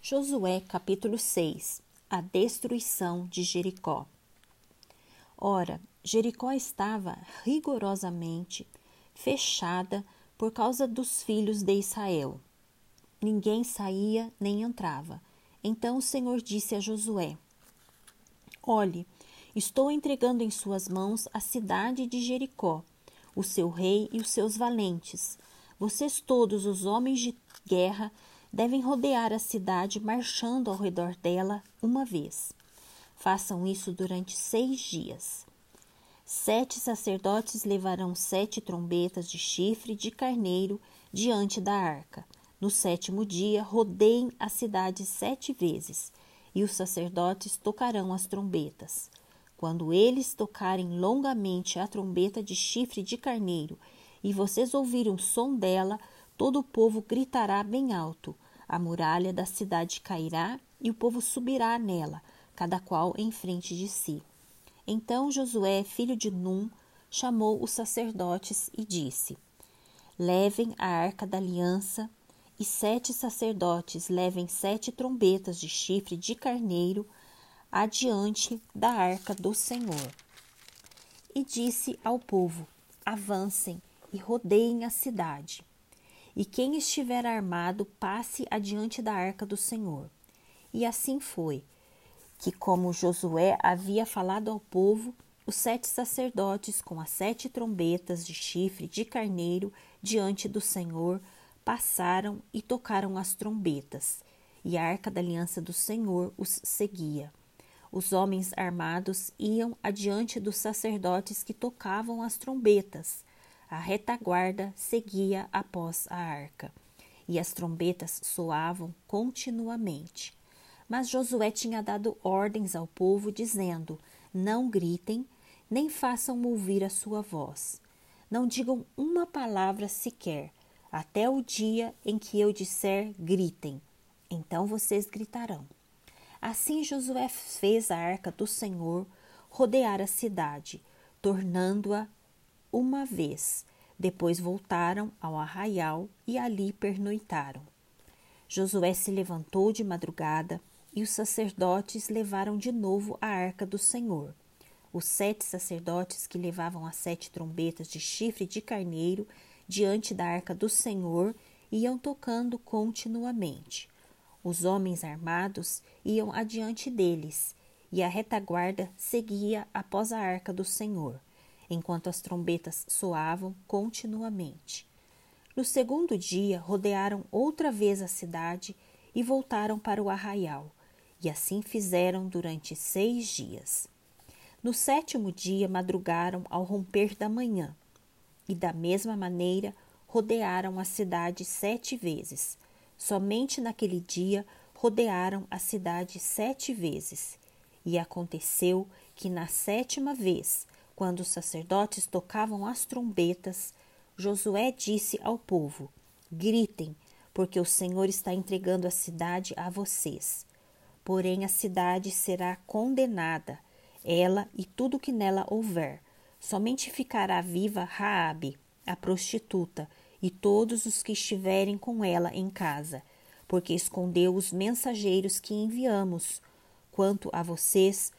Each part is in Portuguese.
Josué capítulo 6 A destruição de Jericó. Ora, Jericó estava rigorosamente fechada por causa dos filhos de Israel. Ninguém saía nem entrava. Então o Senhor disse a Josué: Olhe, estou entregando em suas mãos a cidade de Jericó, o seu rei e os seus valentes. Vocês todos, os homens de guerra, devem rodear a cidade marchando ao redor dela uma vez. Façam isso durante seis dias. Sete sacerdotes levarão sete trombetas de chifre de carneiro diante da arca. No sétimo dia, rodeiem a cidade sete vezes, e os sacerdotes tocarão as trombetas. Quando eles tocarem longamente a trombeta de chifre de carneiro, e vocês ouvirem o som dela, todo o povo gritará bem alto. A muralha da cidade cairá e o povo subirá nela, cada qual em frente de si. Então Josué, filho de Num, chamou os sacerdotes e disse: Levem a arca da aliança, e sete sacerdotes levem sete trombetas de chifre de carneiro adiante da arca do Senhor. E disse ao povo: Avancem e rodeiem a cidade. E quem estiver armado, passe adiante da arca do Senhor. E assim foi, que, como Josué havia falado ao povo, os sete sacerdotes, com as sete trombetas de chifre de carneiro diante do Senhor, passaram e tocaram as trombetas, e a arca da aliança do Senhor os seguia. Os homens armados iam adiante dos sacerdotes que tocavam as trombetas, a retaguarda seguia após a arca, e as trombetas soavam continuamente. Mas Josué tinha dado ordens ao povo, dizendo: Não gritem, nem façam ouvir a sua voz. Não digam uma palavra sequer, até o dia em que eu disser gritem. Então vocês gritarão. Assim Josué fez a arca do Senhor rodear a cidade, tornando-a uma vez. Depois voltaram ao arraial e ali pernoitaram. Josué se levantou de madrugada e os sacerdotes levaram de novo a arca do Senhor. Os sete sacerdotes que levavam as sete trombetas de chifre de carneiro diante da arca do Senhor iam tocando continuamente. Os homens armados iam adiante deles, e a retaguarda seguia após a arca do Senhor enquanto as trombetas soavam continuamente. No segundo dia, rodearam outra vez a cidade e voltaram para o arraial, e assim fizeram durante seis dias. No sétimo dia, madrugaram ao romper da manhã, e da mesma maneira rodearam a cidade sete vezes. Somente naquele dia rodearam a cidade sete vezes. E aconteceu que na sétima vez quando os sacerdotes tocavam as trombetas, Josué disse ao povo: Gritem, porque o Senhor está entregando a cidade a vocês. Porém, a cidade será condenada, ela e tudo que nela houver. Somente ficará viva Raabe, a prostituta, e todos os que estiverem com ela em casa, porque escondeu os mensageiros que enviamos. Quanto a vocês,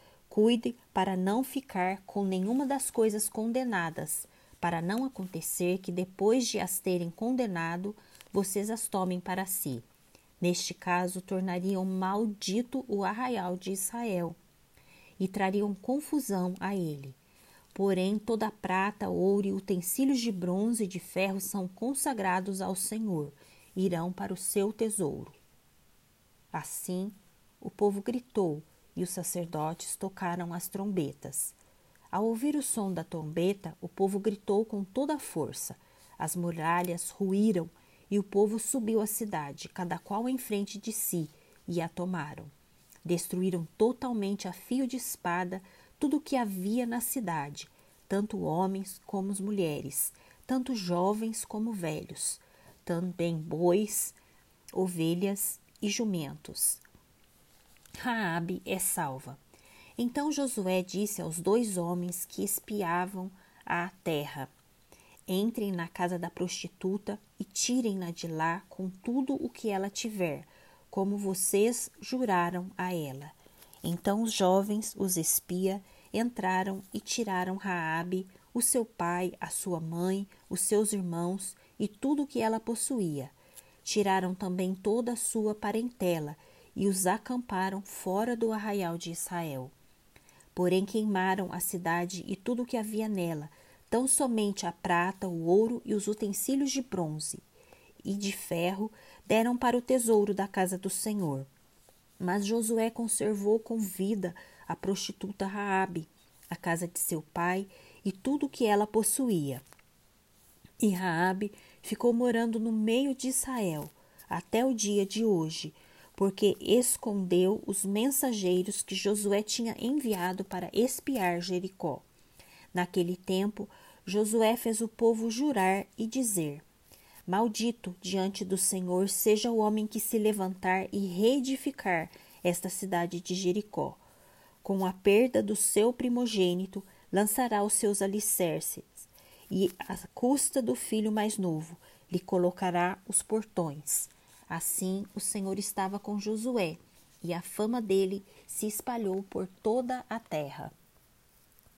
Cuide para não ficar com nenhuma das coisas condenadas, para não acontecer que depois de as terem condenado, vocês as tomem para si. Neste caso, tornariam maldito o arraial de Israel e trariam confusão a ele. Porém, toda a prata, ouro e utensílios de bronze e de ferro são consagrados ao Senhor, irão para o seu tesouro. Assim, o povo gritou e os sacerdotes tocaram as trombetas. Ao ouvir o som da trombeta, o povo gritou com toda a força. As muralhas ruíram e o povo subiu à cidade, cada qual em frente de si, e a tomaram. Destruíram totalmente a fio de espada tudo o que havia na cidade, tanto homens como mulheres, tanto jovens como velhos, também bois, ovelhas e jumentos. Raabe é salva. Então Josué disse aos dois homens que espiavam a terra: Entrem na casa da prostituta e tirem-na de lá com tudo o que ela tiver, como vocês juraram a ela. Então os jovens, os espia, entraram e tiraram Raabe, o seu pai, a sua mãe, os seus irmãos e tudo o que ela possuía. Tiraram também toda a sua parentela e os acamparam fora do arraial de Israel. Porém queimaram a cidade e tudo o que havia nela, tão somente a prata, o ouro e os utensílios de bronze e de ferro deram para o tesouro da casa do Senhor. Mas Josué conservou com vida a prostituta Raabe, a casa de seu pai e tudo o que ela possuía. E Raabe ficou morando no meio de Israel até o dia de hoje, porque escondeu os mensageiros que Josué tinha enviado para espiar Jericó. Naquele tempo, Josué fez o povo jurar e dizer: Maldito diante do Senhor seja o homem que se levantar e reedificar esta cidade de Jericó. Com a perda do seu primogênito, lançará os seus alicerces, e à custa do filho mais novo, lhe colocará os portões. Assim o Senhor estava com Josué, e a fama dele se espalhou por toda a terra.